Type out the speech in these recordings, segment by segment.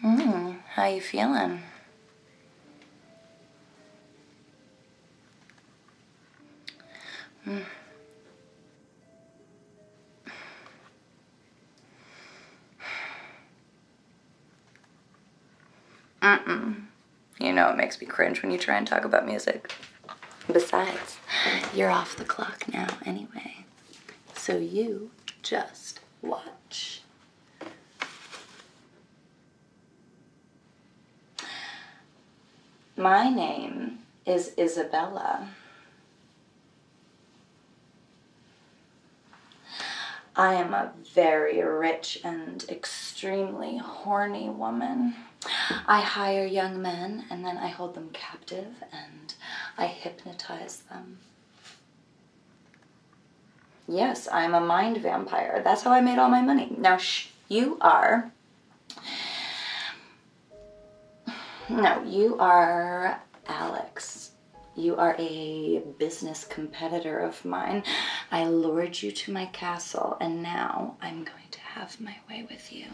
Hmm, how you feeling? Hmm. Mm-mm. You know it makes me cringe when you try and talk about music. Besides, you're off the clock now anyway. So you just watch. My name is Isabella. I am a very rich and extremely horny woman. I hire young men and then I hold them captive and I hypnotize them. Yes, I'm a mind vampire. That's how I made all my money. Now, shh, you are. No, you are Alex. You are a business competitor of mine. I lured you to my castle, and now I'm going to have my way with you.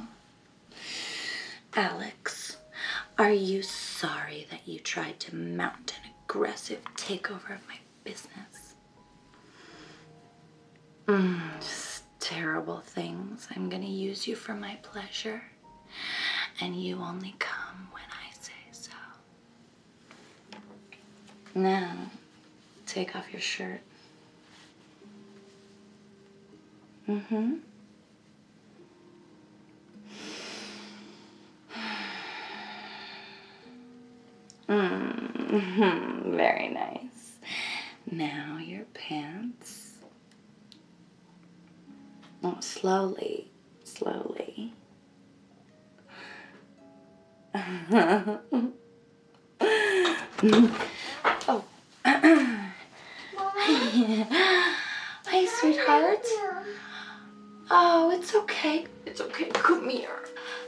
Alex, are you sorry that you tried to mount an aggressive takeover of my business? Mm, just terrible things. I'm to use you for my pleasure, and you only come when I say so. Now, take off your shirt. Mm-hmm. Mm-hmm. Very nice. Now your pants. Slowly, slowly. oh. Hi, sweetheart. Oh, it's okay. It's okay. Come here.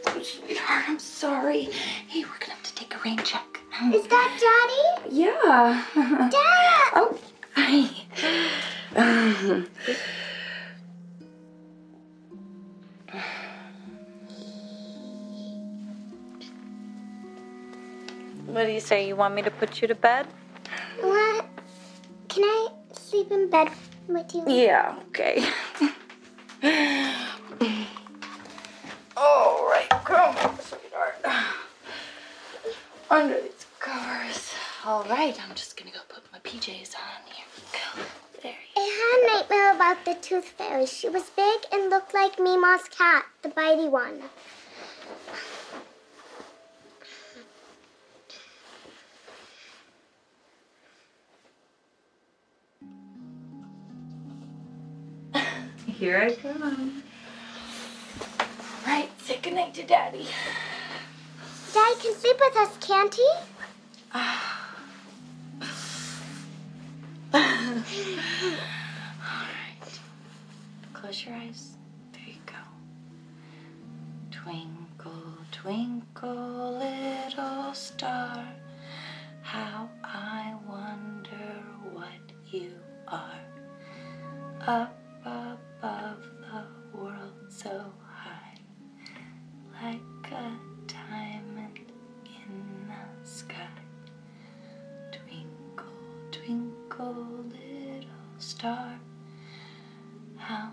Oh, sweetheart, I'm sorry. Hey, we're gonna have to take a rain check. Is that Daddy? Yeah. Dad! Oh, hi. What do you say? You want me to put you to bed? What? Can I sleep in bed with you? Yeah, okay. All right, come on, sweetheart. Under these covers. All right, I'm just gonna go put my PJs on. Here we go. There you I had a nightmare about the tooth fairy. She was big and looked like Mima's cat, the bitey one. Here I come. Right, say goodnight to Daddy. Daddy can sleep with us, can't he? Alright. Close your eyes. There you go. Twinkle, twinkle, little star, how I wonder what you are. Up twinkle, little star, how